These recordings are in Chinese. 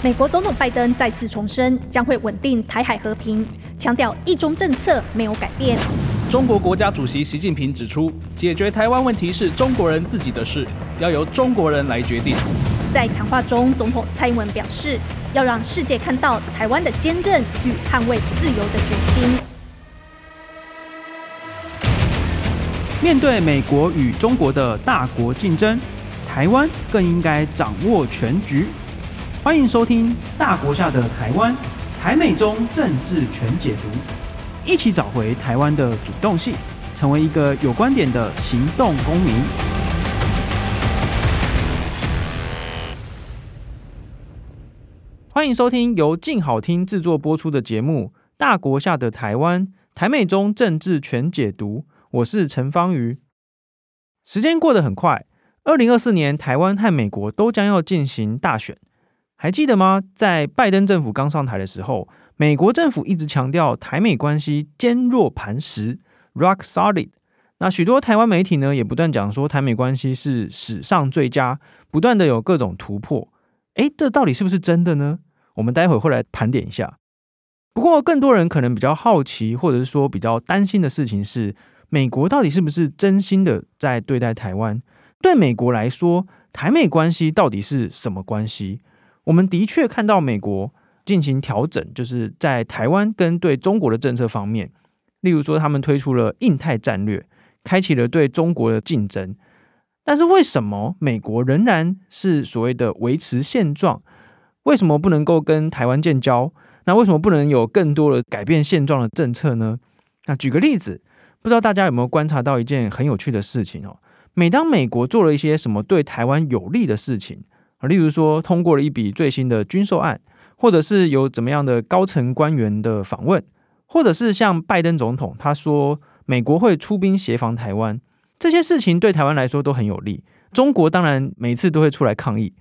美国总统拜登再次重申将会稳定台海和平，强调一中政策没有改变。中国国家主席习近平指出，解决台湾问题是中国人自己的事，要由中国人来决定。在谈话中，总统蔡英文表示，要让世界看到台湾的坚韧与捍卫自由的决心。面对美国与中国的大国竞争，台湾更应该掌握全局。欢迎收听《大国下的台湾》，台美中政治全解读，一起找回台湾的主动性，成为一个有观点的行动公民。欢迎收听由静好听制作播出的节目《大国下的台湾》，台美中政治全解读。我是陈芳瑜。时间过得很快，二零二四年台湾和美国都将要进行大选，还记得吗？在拜登政府刚上台的时候，美国政府一直强调台美关系坚若磐石 （rock solid）。那许多台湾媒体呢，也不断讲说台美关系是史上最佳，不断的有各种突破。诶，这到底是不是真的呢？我们待会会来盘点一下。不过，更多人可能比较好奇，或者是说比较担心的事情是。美国到底是不是真心的在对待台湾？对美国来说，台美关系到底是什么关系？我们的确看到美国进行调整，就是在台湾跟对中国的政策方面，例如说他们推出了印太战略，开启了对中国的竞争。但是为什么美国仍然是所谓的维持现状？为什么不能够跟台湾建交？那为什么不能有更多的改变现状的政策呢？那举个例子。不知道大家有没有观察到一件很有趣的事情哦？每当美国做了一些什么对台湾有利的事情，啊例如说通过了一笔最新的军售案，或者是有怎么样的高层官员的访问，或者是像拜登总统他说美国会出兵协防台湾，这些事情对台湾来说都很有利。中国当然每次都会出来抗议，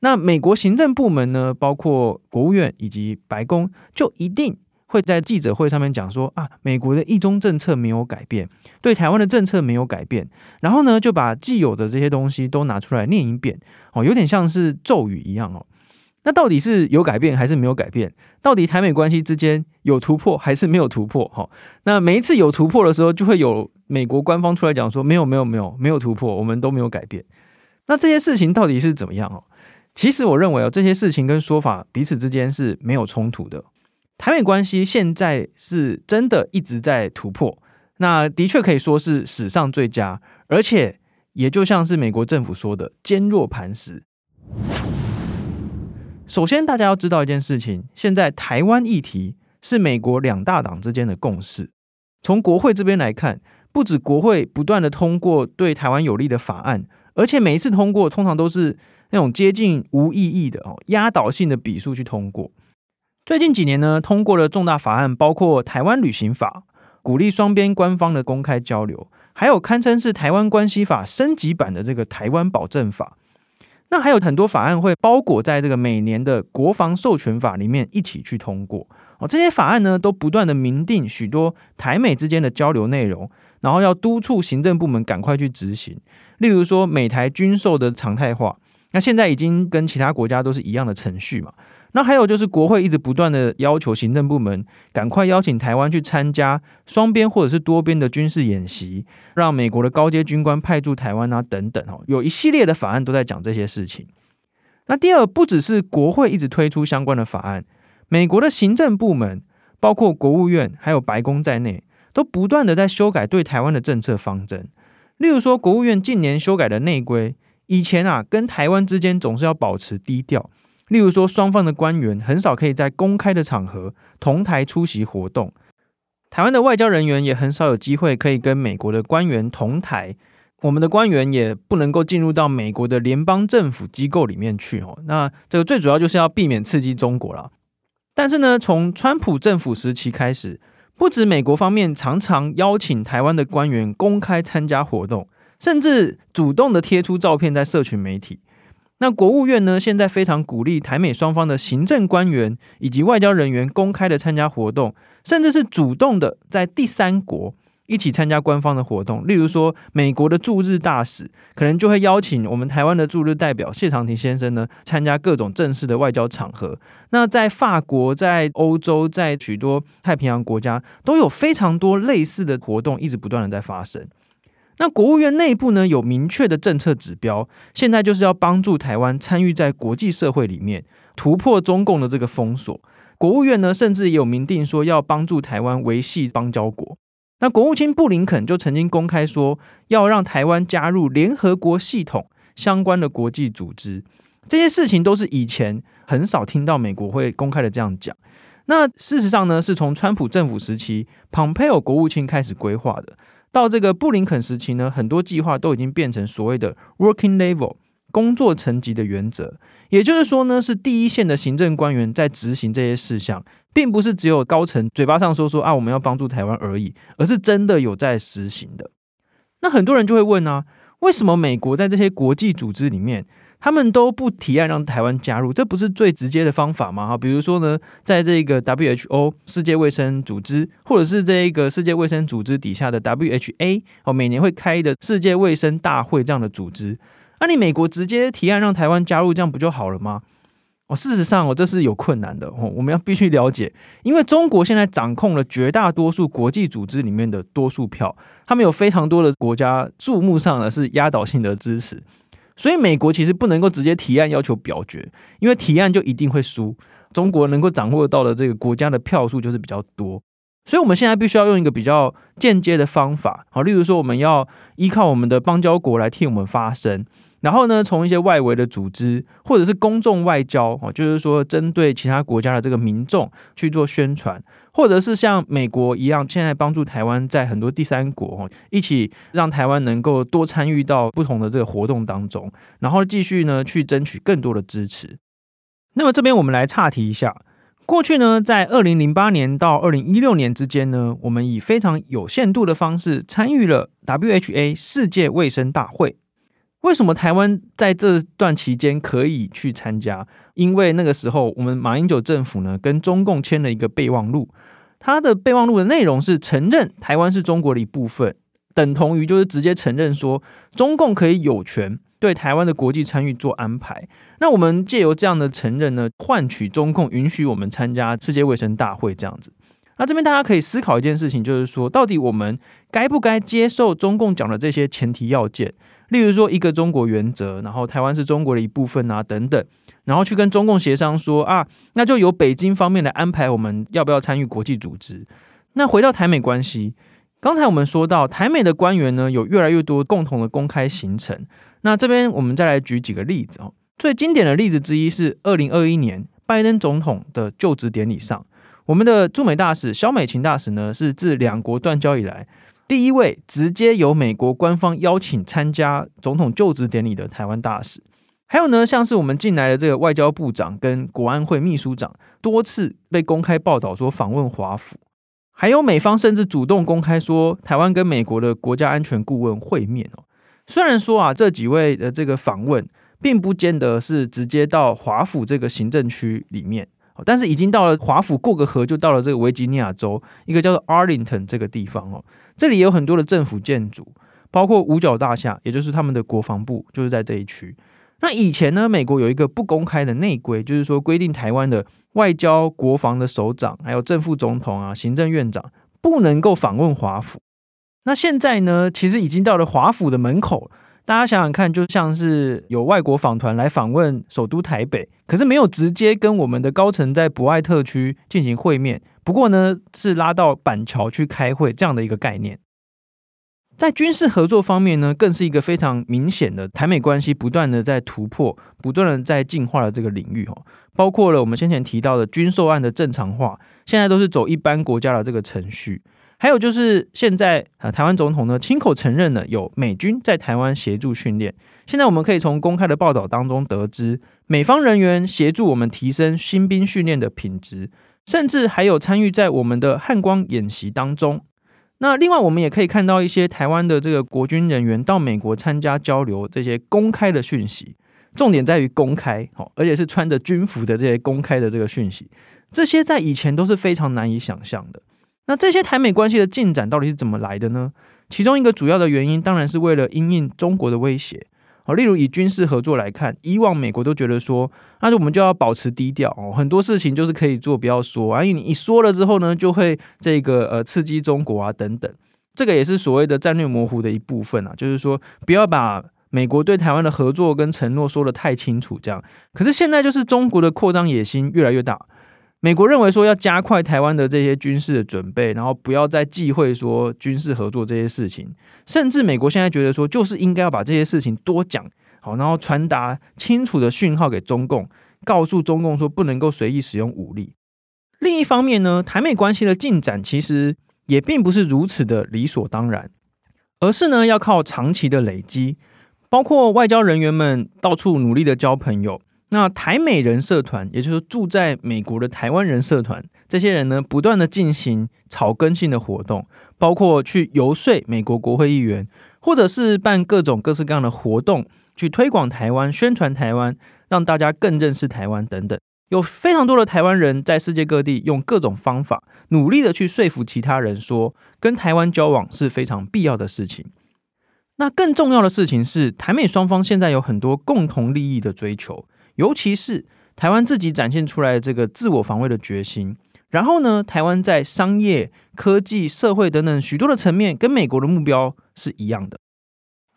那美国行政部门呢，包括国务院以及白宫，就一定。会在记者会上面讲说啊，美国的一中政策没有改变，对台湾的政策没有改变，然后呢就把既有的这些东西都拿出来念一遍，哦，有点像是咒语一样哦。那到底是有改变还是没有改变？到底台美关系之间有突破还是没有突破？哈，那每一次有突破的时候，就会有美国官方出来讲说没有没有没有没有突破，我们都没有改变。那这些事情到底是怎么样哦？其实我认为哦，这些事情跟说法彼此之间是没有冲突的。台美关系现在是真的一直在突破，那的确可以说是史上最佳，而且也就像是美国政府说的“坚若磐石”。首先，大家要知道一件事情：现在台湾议题是美国两大党之间的共识。从国会这边来看，不止国会不断的通过对台湾有利的法案，而且每一次通过，通常都是那种接近无意义的哦，压倒性的比数去通过。最近几年呢，通过了重大法案，包括《台湾旅行法》，鼓励双边官方的公开交流，还有堪称是台湾关系法升级版的这个《台湾保证法》。那还有很多法案会包裹在这个每年的国防授权法里面一起去通过。哦，这些法案呢，都不断的明定许多台美之间的交流内容，然后要督促行政部门赶快去执行。例如说，美台军售的常态化，那现在已经跟其他国家都是一样的程序嘛。那还有就是，国会一直不断的要求行政部门赶快邀请台湾去参加双边或者是多边的军事演习，让美国的高阶军官派驻台湾啊等等哦，有一系列的法案都在讲这些事情。那第二，不只是国会一直推出相关的法案，美国的行政部门，包括国务院还有白宫在内，都不断的在修改对台湾的政策方针。例如说，国务院近年修改的内规，以前啊跟台湾之间总是要保持低调。例如说，双方的官员很少可以在公开的场合同台出席活动，台湾的外交人员也很少有机会可以跟美国的官员同台，我们的官员也不能够进入到美国的联邦政府机构里面去哦。那这个最主要就是要避免刺激中国了。但是呢，从川普政府时期开始，不止美国方面常常邀请台湾的官员公开参加活动，甚至主动的贴出照片在社群媒体。那国务院呢，现在非常鼓励台美双方的行政官员以及外交人员公开的参加活动，甚至是主动的在第三国一起参加官方的活动，例如说美国的驻日大使可能就会邀请我们台湾的驻日代表谢长廷先生呢，参加各种正式的外交场合。那在法国、在欧洲、在许多太平洋国家，都有非常多类似的活动，一直不断的在发生。那国务院内部呢，有明确的政策指标，现在就是要帮助台湾参与在国际社会里面，突破中共的这个封锁。国务院呢，甚至也有明定说要帮助台湾维系邦交国。那国务卿布林肯就曾经公开说，要让台湾加入联合国系统相关的国际组织。这些事情都是以前很少听到美国会公开的这样讲。那事实上呢，是从川普政府时期，蓬佩奥国务卿开始规划的。到这个布林肯时期呢，很多计划都已经变成所谓的 working level 工作层级的原则，也就是说呢，是第一线的行政官员在执行这些事项，并不是只有高层嘴巴上说说啊，我们要帮助台湾而已，而是真的有在实行的。那很多人就会问啊，为什么美国在这些国际组织里面，他们都不提案让台湾加入，这不是最直接的方法吗？哈，比如说呢，在这个 WHO 世界卫生组织，或者是这一个世界卫生组织底下的 WHA 哦，每年会开的世界卫生大会这样的组织，那你美国直接提案让台湾加入，这样不就好了吗？哦，事实上哦，这是有困难的哦，我们要必须了解，因为中国现在掌控了绝大多数国际组织里面的多数票，他们有非常多的国家注目上呢是压倒性的支持。所以美国其实不能够直接提案要求表决，因为提案就一定会输。中国能够掌握到的这个国家的票数就是比较多，所以我们现在必须要用一个比较间接的方法，好，例如说我们要依靠我们的邦交国来替我们发声。然后呢，从一些外围的组织或者是公众外交哦，就是说针对其他国家的这个民众去做宣传，或者是像美国一样，现在帮助台湾在很多第三国哦，一起让台湾能够多参与到不同的这个活动当中，然后继续呢去争取更多的支持。那么这边我们来岔题一下，过去呢，在二零零八年到二零一六年之间呢，我们以非常有限度的方式参与了 WHA 世界卫生大会。为什么台湾在这段期间可以去参加？因为那个时候我们马英九政府呢跟中共签了一个备忘录，它的备忘录的内容是承认台湾是中国的一部分，等同于就是直接承认说中共可以有权对台湾的国际参与做安排。那我们借由这样的承认呢，换取中共允许我们参加世界卫生大会这样子。那这边大家可以思考一件事情，就是说到底我们该不该接受中共讲的这些前提要件？例如说一个中国原则，然后台湾是中国的一部分啊，等等，然后去跟中共协商说啊，那就由北京方面来安排我们要不要参与国际组织。那回到台美关系，刚才我们说到台美的官员呢，有越来越多共同的公开行程。那这边我们再来举几个例子哦。最经典的例子之一是二零二一年拜登总统的就职典礼上，我们的驻美大使萧美琴大使呢，是自两国断交以来。第一位直接由美国官方邀请参加总统就职典礼的台湾大使，还有呢，像是我们进来的这个外交部长跟国安会秘书长，多次被公开报道说访问华府，还有美方甚至主动公开说台湾跟美国的国家安全顾问会面哦。虽然说啊，这几位的这个访问并不见得是直接到华府这个行政区里面，但是已经到了华府，过个河就到了这个维吉尼亚州一个叫做 Arlington 这个地方哦。这里有很多的政府建筑，包括五角大厦，也就是他们的国防部，就是在这一区。那以前呢，美国有一个不公开的内规，就是说规定台湾的外交、国防的首长，还有正副总统啊、行政院长不能够访问华府。那现在呢，其实已经到了华府的门口，大家想想看，就像是有外国访团来访问首都台北，可是没有直接跟我们的高层在博爱特区进行会面。不过呢，是拉到板桥去开会这样的一个概念。在军事合作方面呢，更是一个非常明显的台美关系不断的在突破、不断的在进化的这个领域哦。包括了我们先前提到的军售案的正常化，现在都是走一般国家的这个程序。还有就是现在啊，台湾总统呢亲口承认了有美军在台湾协助训练。现在我们可以从公开的报道当中得知，美方人员协助我们提升新兵训练的品质。甚至还有参与在我们的汉光演习当中。那另外，我们也可以看到一些台湾的这个国军人员到美国参加交流，这些公开的讯息，重点在于公开，而且是穿着军服的这些公开的这个讯息，这些在以前都是非常难以想象的。那这些台美关系的进展到底是怎么来的呢？其中一个主要的原因，当然是为了因应中国的威胁。哦，例如以军事合作来看，以往美国都觉得说，那就我们就要保持低调哦，很多事情就是可以做，不要说啊，因为你一说了之后呢，就会这个呃刺激中国啊等等。这个也是所谓的战略模糊的一部分啊，就是说不要把美国对台湾的合作跟承诺说得太清楚，这样。可是现在就是中国的扩张野心越来越大。美国认为说要加快台湾的这些军事的准备，然后不要再忌讳说军事合作这些事情，甚至美国现在觉得说就是应该要把这些事情多讲好，然后传达清楚的讯号给中共，告诉中共说不能够随意使用武力。另一方面呢，台美关系的进展其实也并不是如此的理所当然，而是呢要靠长期的累积，包括外交人员们到处努力的交朋友。那台美人社团，也就是住在美国的台湾人社团，这些人呢，不断的进行草根性的活动，包括去游说美国国会议员，或者是办各种各式各样的活动，去推广台湾、宣传台湾，让大家更认识台湾等等。有非常多的台湾人在世界各地用各种方法，努力的去说服其他人说，跟台湾交往是非常必要的事情。那更重要的事情是，台美双方现在有很多共同利益的追求。尤其是台湾自己展现出来的这个自我防卫的决心，然后呢，台湾在商业、科技、社会等等许多的层面，跟美国的目标是一样的。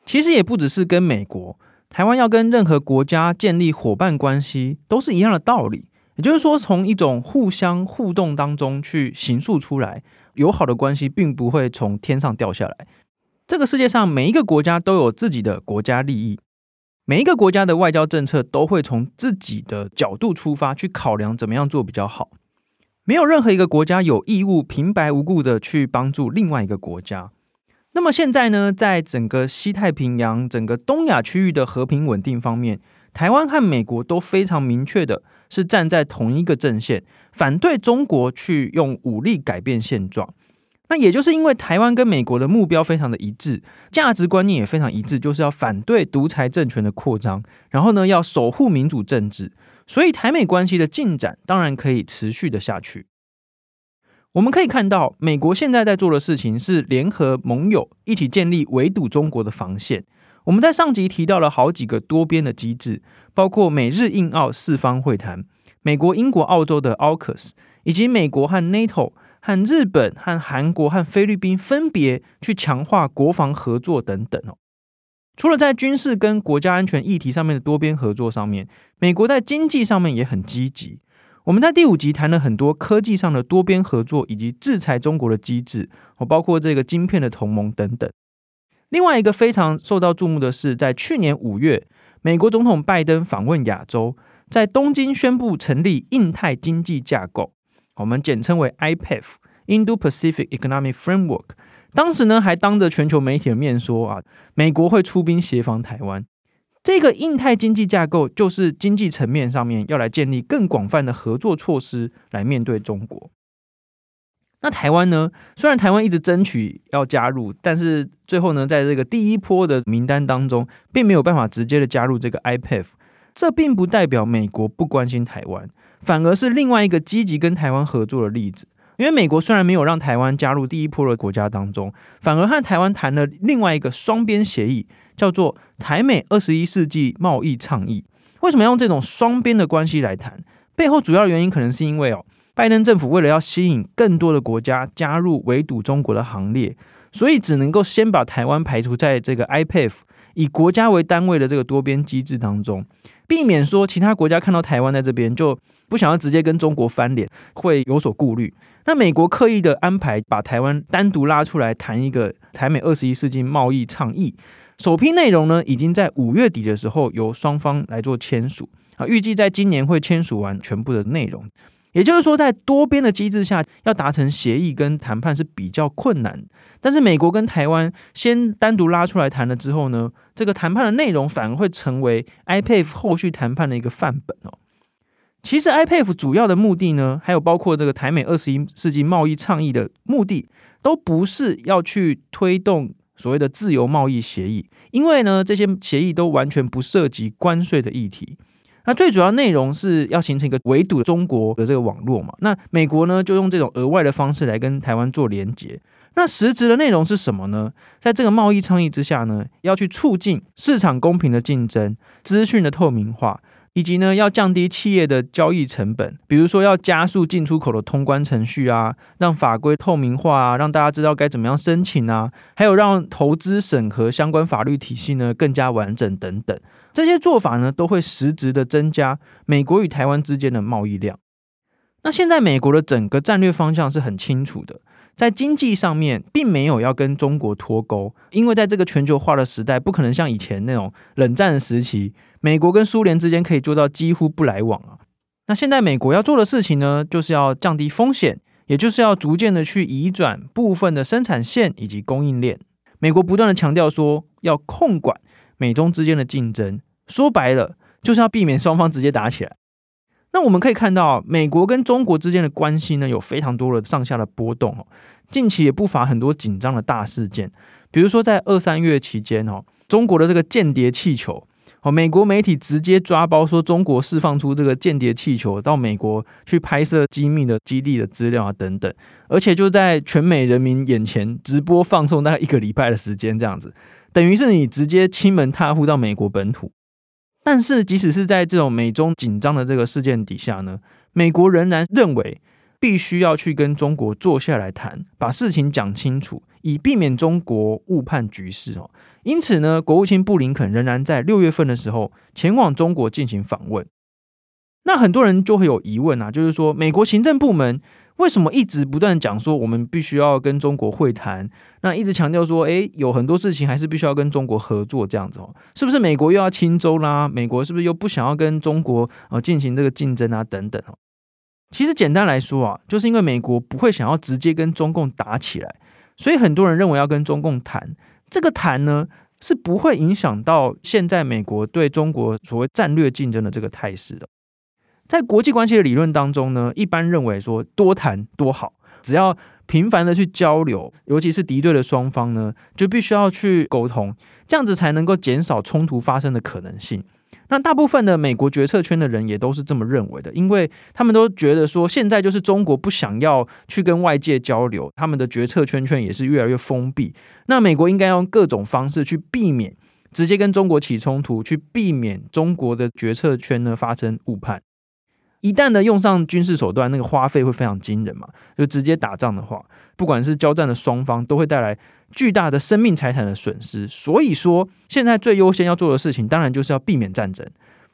其实也不只是跟美国，台湾要跟任何国家建立伙伴关系，都是一样的道理。也就是说，从一种互相互动当中去形塑出来，友好的关系并不会从天上掉下来。这个世界上每一个国家都有自己的国家利益。每一个国家的外交政策都会从自己的角度出发去考量怎么样做比较好。没有任何一个国家有义务平白无故的去帮助另外一个国家。那么现在呢，在整个西太平洋、整个东亚区域的和平稳定方面，台湾和美国都非常明确的是站在同一个阵线，反对中国去用武力改变现状。那也就是因为台湾跟美国的目标非常的一致，价值观念也非常一致，就是要反对独裁政权的扩张，然后呢，要守护民主政治，所以台美关系的进展当然可以持续的下去。我们可以看到，美国现在在做的事情是联合盟友一起建立围堵中国的防线。我们在上集提到了好几个多边的机制，包括美日印澳四方会谈、美国、英国、澳洲的 AUKUS，以及美国和 NATO。和日本、和韩国、和菲律宾分别去强化国防合作等等哦。除了在军事跟国家安全议题上面的多边合作上面，美国在经济上面也很积极。我们在第五集谈了很多科技上的多边合作以及制裁中国的机制，哦，包括这个晶片的同盟等等。另外一个非常受到注目的是，在去年五月，美国总统拜登访问亚洲，在东京宣布成立印太经济架构。我们简称为 IPEF（Indo-Pacific Economic Framework）。当时呢，还当着全球媒体的面说啊，美国会出兵协防台湾。这个印太经济架构就是经济层面上面要来建立更广泛的合作措施来面对中国。那台湾呢？虽然台湾一直争取要加入，但是最后呢，在这个第一波的名单当中，并没有办法直接的加入这个 IPF。这并不代表美国不关心台湾。反而是另外一个积极跟台湾合作的例子，因为美国虽然没有让台湾加入第一波的国家当中，反而和台湾谈了另外一个双边协议，叫做台美二十一世纪贸易倡议。为什么要用这种双边的关系来谈？背后主要的原因可能是因为哦，拜登政府为了要吸引更多的国家加入围堵中国的行列，所以只能够先把台湾排除在这个 IPF 以国家为单位的这个多边机制当中，避免说其他国家看到台湾在这边就。不想要直接跟中国翻脸，会有所顾虑。那美国刻意的安排，把台湾单独拉出来谈一个台美二十一世纪贸易倡议，首批内容呢，已经在五月底的时候由双方来做签署啊，预计在今年会签署完全部的内容。也就是说，在多边的机制下，要达成协议跟谈判是比较困难。但是美国跟台湾先单独拉出来谈了之后呢，这个谈判的内容反而会成为 IPF 后续谈判的一个范本哦。其实，IPF 主要的目的呢，还有包括这个台美二十一世纪贸易倡议的目的，都不是要去推动所谓的自由贸易协议，因为呢，这些协议都完全不涉及关税的议题。那最主要内容是要形成一个围堵中国的这个网络嘛。那美国呢，就用这种额外的方式来跟台湾做连接。那实质的内容是什么呢？在这个贸易倡议之下呢，要去促进市场公平的竞争、资讯的透明化。以及呢，要降低企业的交易成本，比如说要加速进出口的通关程序啊，让法规透明化啊，让大家知道该怎么样申请啊，还有让投资审核相关法律体系呢更加完整等等，这些做法呢都会实质的增加美国与台湾之间的贸易量。那现在美国的整个战略方向是很清楚的。在经济上面，并没有要跟中国脱钩，因为在这个全球化的时代，不可能像以前那种冷战时期，美国跟苏联之间可以做到几乎不来往啊。那现在美国要做的事情呢，就是要降低风险，也就是要逐渐的去移转部分的生产线以及供应链。美国不断的强调说，要控管美中之间的竞争，说白了，就是要避免双方直接打起来。那我们可以看到，美国跟中国之间的关系呢，有非常多的上下的波动哦。近期也不乏很多紧张的大事件，比如说在二三月期间哦，中国的这个间谍气球哦，美国媒体直接抓包说中国释放出这个间谍气球到美国去拍摄机密的基地的资料啊等等，而且就在全美人民眼前直播放送大概一个礼拜的时间，这样子，等于是你直接亲门踏户到美国本土。但是，即使是在这种美中紧张的这个事件底下呢，美国仍然认为必须要去跟中国坐下来谈，把事情讲清楚，以避免中国误判局势哦。因此呢，国务卿布林肯仍然在六月份的时候前往中国进行访问。那很多人就会有疑问啊，就是说，美国行政部门。为什么一直不断讲说我们必须要跟中国会谈？那一直强调说，诶，有很多事情还是必须要跟中国合作这样子哦，是不是美国又要亲中啦？美国是不是又不想要跟中国呃进行这个竞争啊？等等哦。其实简单来说啊，就是因为美国不会想要直接跟中共打起来，所以很多人认为要跟中共谈，这个谈呢是不会影响到现在美国对中国所谓战略竞争的这个态势的。在国际关系的理论当中呢，一般认为说多谈多好，只要频繁的去交流，尤其是敌对的双方呢，就必须要去沟通，这样子才能够减少冲突发生的可能性。那大部分的美国决策圈的人也都是这么认为的，因为他们都觉得说，现在就是中国不想要去跟外界交流，他们的决策圈圈也是越来越封闭。那美国应该用各种方式去避免直接跟中国起冲突，去避免中国的决策圈呢发生误判。一旦呢用上军事手段，那个花费会非常惊人嘛。就直接打仗的话，不管是交战的双方，都会带来巨大的生命财产的损失。所以说，现在最优先要做的事情，当然就是要避免战争。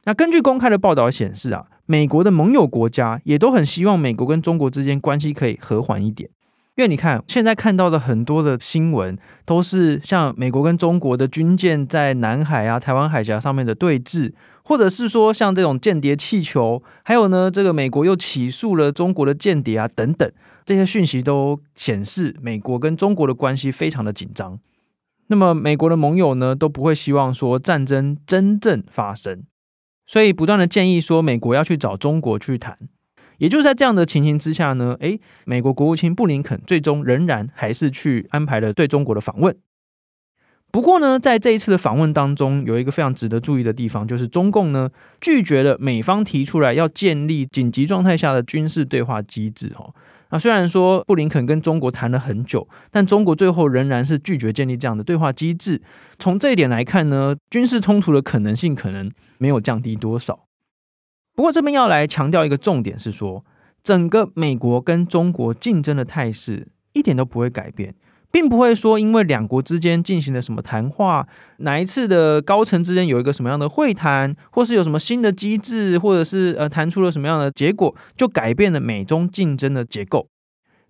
那根据公开的报道显示啊，美国的盟友国家也都很希望美国跟中国之间关系可以和缓一点。因为你看，现在看到的很多的新闻，都是像美国跟中国的军舰在南海啊、台湾海峡上面的对峙，或者是说像这种间谍气球，还有呢，这个美国又起诉了中国的间谍啊等等，这些讯息都显示美国跟中国的关系非常的紧张。那么美国的盟友呢，都不会希望说战争真正发生，所以不断的建议说美国要去找中国去谈。也就是在这样的情形之下呢，诶，美国国务卿布林肯最终仍然还是去安排了对中国的访问。不过呢，在这一次的访问当中，有一个非常值得注意的地方，就是中共呢拒绝了美方提出来要建立紧急状态下的军事对话机制。哦，那虽然说布林肯跟中国谈了很久，但中国最后仍然是拒绝建立这样的对话机制。从这一点来看呢，军事冲突的可能性可能没有降低多少。不过这边要来强调一个重点是说，整个美国跟中国竞争的态势一点都不会改变，并不会说因为两国之间进行了什么谈话，哪一次的高层之间有一个什么样的会谈，或是有什么新的机制，或者是呃谈出了什么样的结果，就改变了美中竞争的结构。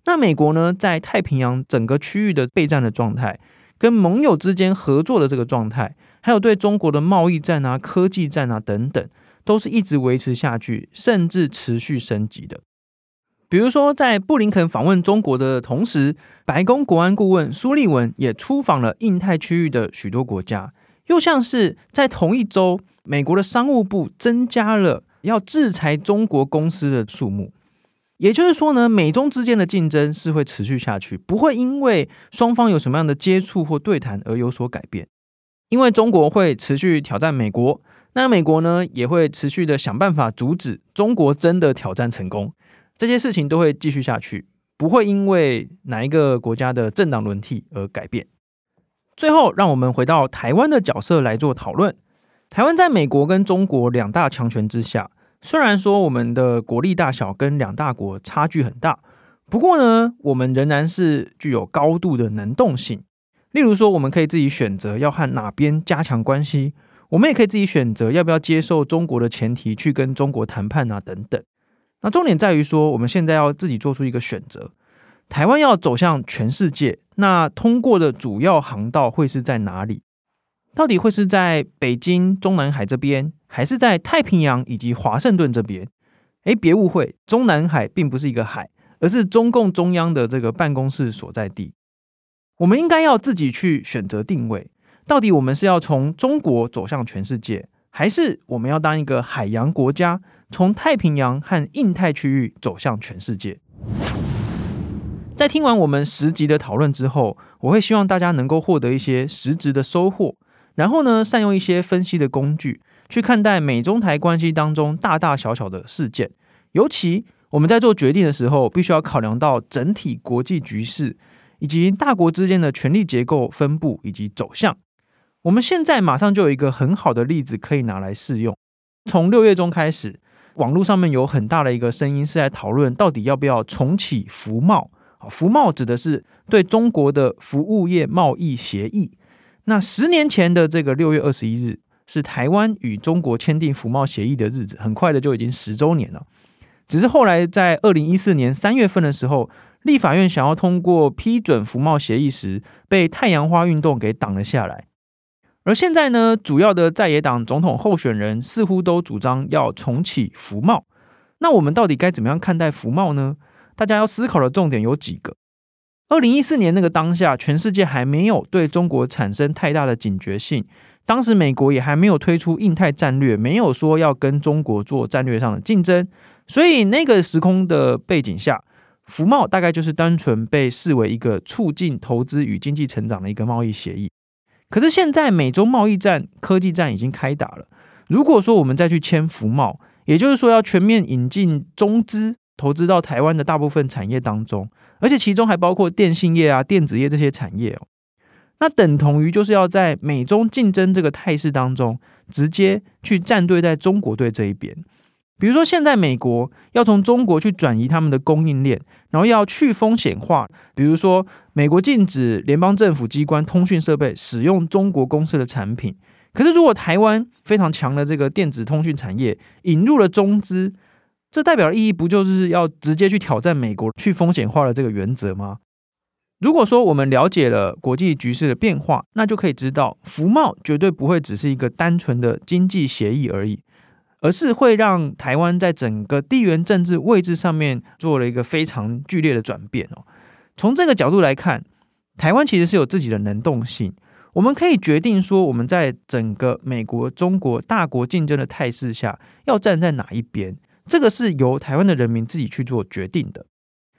那美国呢，在太平洋整个区域的备战的状态，跟盟友之间合作的这个状态，还有对中国的贸易战啊、科技战啊等等。都是一直维持下去，甚至持续升级的。比如说，在布林肯访问中国的同时，白宫国安顾问苏利文也出访了印太区域的许多国家。又像是在同一周，美国的商务部增加了要制裁中国公司的数目。也就是说呢，美中之间的竞争是会持续下去，不会因为双方有什么样的接触或对谈而有所改变。因为中国会持续挑战美国。那美国呢，也会持续的想办法阻止中国真的挑战成功。这些事情都会继续下去，不会因为哪一个国家的政党轮替而改变。最后，让我们回到台湾的角色来做讨论。台湾在美国跟中国两大强权之下，虽然说我们的国力大小跟两大国差距很大，不过呢，我们仍然是具有高度的能动性。例如说，我们可以自己选择要和哪边加强关系，我们也可以自己选择要不要接受中国的前提去跟中国谈判啊，等等。那重点在于说，我们现在要自己做出一个选择。台湾要走向全世界，那通过的主要航道会是在哪里？到底会是在北京、中南海这边，还是在太平洋以及华盛顿这边？诶，别误会，中南海并不是一个海，而是中共中央的这个办公室所在地。我们应该要自己去选择定位，到底我们是要从中国走向全世界，还是我们要当一个海洋国家，从太平洋和印太区域走向全世界？在听完我们十集的讨论之后，我会希望大家能够获得一些实质的收获。然后呢，善用一些分析的工具去看待美中台关系当中大大小小的事件，尤其我们在做决定的时候，必须要考量到整体国际局势以及大国之间的权力结构分布以及走向。我们现在马上就有一个很好的例子可以拿来试用。从六月中开始，网络上面有很大的一个声音是在讨论到底要不要重启服贸。服贸指的是对中国的服务业贸易协议。那十年前的这个六月二十一日是台湾与中国签订服贸协议的日子，很快的就已经十周年了。只是后来在二零一四年三月份的时候，立法院想要通过批准服贸协议时，被太阳花运动给挡了下来。而现在呢，主要的在野党总统候选人似乎都主张要重启服贸。那我们到底该怎么样看待服贸呢？大家要思考的重点有几个。二零一四年那个当下，全世界还没有对中国产生太大的警觉性。当时美国也还没有推出印太战略，没有说要跟中国做战略上的竞争。所以那个时空的背景下，服贸大概就是单纯被视为一个促进投资与经济成长的一个贸易协议。可是现在美中贸易战、科技战已经开打了。如果说我们再去签服贸，也就是说要全面引进中资。投资到台湾的大部分产业当中，而且其中还包括电信业啊、电子业这些产业哦。那等同于就是要在美中竞争这个态势当中，直接去站队在中国队这一边。比如说，现在美国要从中国去转移他们的供应链，然后要去风险化。比如说，美国禁止联邦政府机关通讯设备使用中国公司的产品。可是，如果台湾非常强的这个电子通讯产业引入了中资，这代表的意义不就是要直接去挑战美国去风险化的这个原则吗？如果说我们了解了国际局势的变化，那就可以知道，服贸绝对不会只是一个单纯的经济协议而已，而是会让台湾在整个地缘政治位置上面做了一个非常剧烈的转变哦。从这个角度来看，台湾其实是有自己的能动性，我们可以决定说，我们在整个美国、中国大国竞争的态势下，要站在哪一边。这个是由台湾的人民自己去做决定的。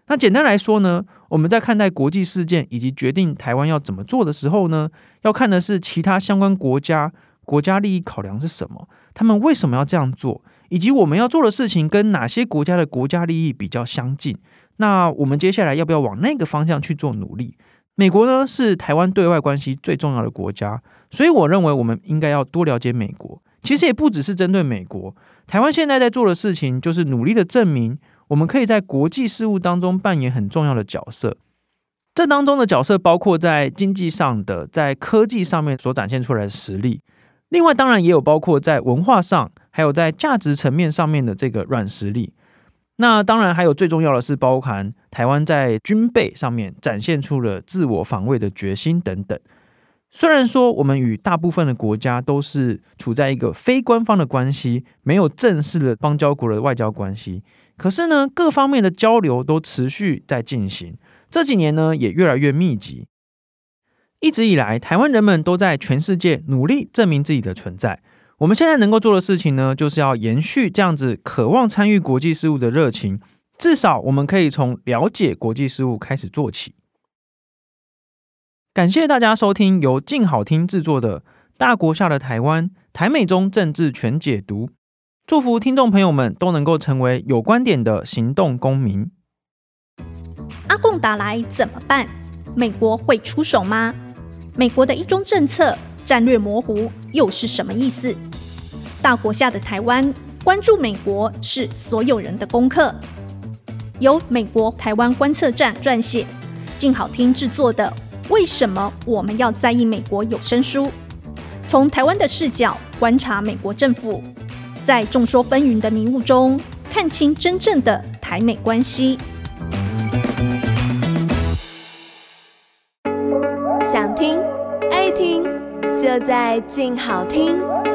那简单来说呢，我们在看待国际事件以及决定台湾要怎么做的时候呢，要看的是其他相关国家国家利益考量是什么，他们为什么要这样做，以及我们要做的事情跟哪些国家的国家利益比较相近。那我们接下来要不要往那个方向去做努力？美国呢，是台湾对外关系最重要的国家，所以我认为我们应该要多了解美国。其实也不只是针对美国。台湾现在在做的事情，就是努力的证明，我们可以在国际事务当中扮演很重要的角色。这当中的角色包括在经济上的，在科技上面所展现出来的实力。另外，当然也有包括在文化上，还有在价值层面上面的这个软实力。那当然还有最重要的是，包含台湾在军备上面展现出了自我防卫的决心等等。虽然说我们与大部分的国家都是处在一个非官方的关系，没有正式的邦交国的外交关系，可是呢，各方面的交流都持续在进行。这几年呢，也越来越密集。一直以来，台湾人们都在全世界努力证明自己的存在。我们现在能够做的事情呢，就是要延续这样子渴望参与国际事务的热情。至少，我们可以从了解国际事务开始做起。感谢大家收听由静好听制作的《大国下的台湾》台美中政治全解读。祝福听众朋友们都能够成为有观点的行动公民。阿共打来怎么办？美国会出手吗？美国的一中政策战略模糊又是什么意思？大国下的台湾关注美国是所有人的功课。由美国台湾观测站撰写，静好听制作的《为什么我们要在意美国》有声书，从台湾的视角观察美国政府。在众说纷纭的迷雾中，看清真正的台美关系。就在静好听。